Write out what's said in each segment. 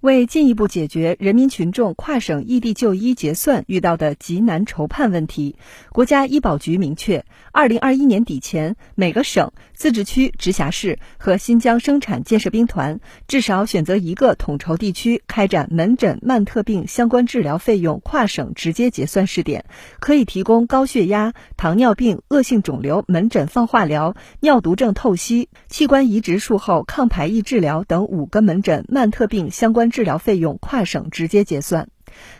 为进一步解决人民群众跨省异地就医结算遇到的急难筹判问题，国家医保局明确，二零二一年底前，每个省、自治区、直辖市和新疆生产建设兵团至少选择一个统筹地区开展门诊慢特病相关治疗费用跨省直接结算试点，可以提供高血压、糖尿病、恶性肿瘤门诊放化疗、尿毒症透析、器官移植术后抗排异治疗等五个门诊慢特病相关。治疗费用跨省直接结算。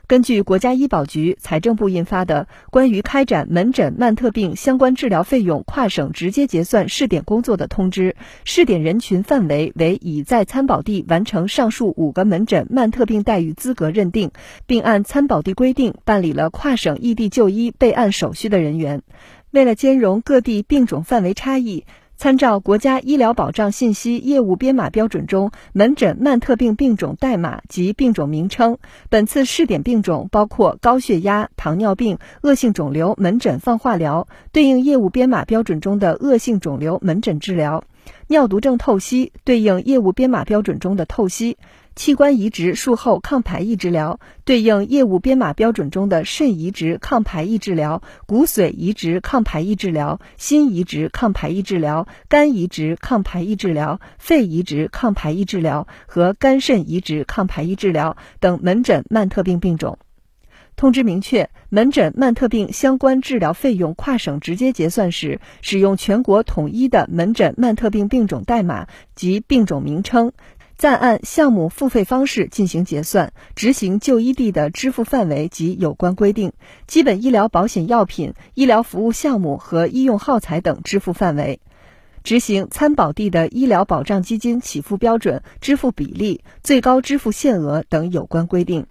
根据国家医保局、财政部印发的《关于开展门诊慢特病相关治疗费用跨省直接结算试点工作的通知》，试点人群范围为已在参保地完成上述五个门诊慢特病待遇资格认定，并按参保地规定办理了跨省异地就医备案手续的人员。为了兼容各地病种范围差异。参照国家医疗保障信息业务编码标准中门诊慢特病病种代码及病种名称，本次试点病种包括高血压、糖尿病、恶性肿瘤门诊放化疗，对应业务编码标准中的恶性肿瘤门诊治疗。尿毒症透析对应业务编码标准中的透析，器官移植术后抗排异治疗对应业务编码标准中的肾移植抗排异治疗、骨髓移植抗排异治疗、心移植抗排异治疗、肝移植抗排异治疗、肺移植抗排异治疗和肝肾移植抗排异治疗等门诊慢特病病种。通知明确，门诊慢特病相关治疗费用跨省直接结算时，使用全国统一的门诊慢特病病种代码及病种名称，暂按项目付费方式进行结算，执行就医地的支付范围及有关规定，基本医疗保险药品、医疗服务项目和医用耗材等支付范围，执行参保地的医疗保障基金起付标准、支付比例、最高支付限额等有关规定。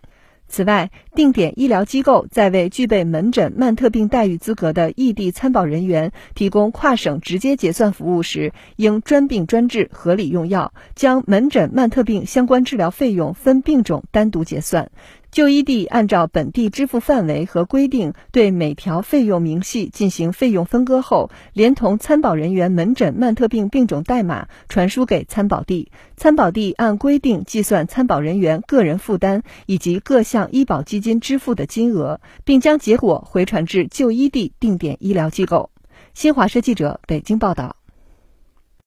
此外，定点医疗机构在为具备门诊慢特病待遇资格的异地参保人员提供跨省直接结算服务时，应专病专治、合理用药，将门诊慢特病相关治疗费用分病种单独结算。就医地按照本地支付范围和规定，对每条费用明细进行费用分割后，连同参保人员门诊慢特病病种代码传输给参保地，参保地按规定计算参保人员个人负担以及各项医保基金支付的金额，并将结果回传至就医地定点医疗机构。新华社记者北京报道。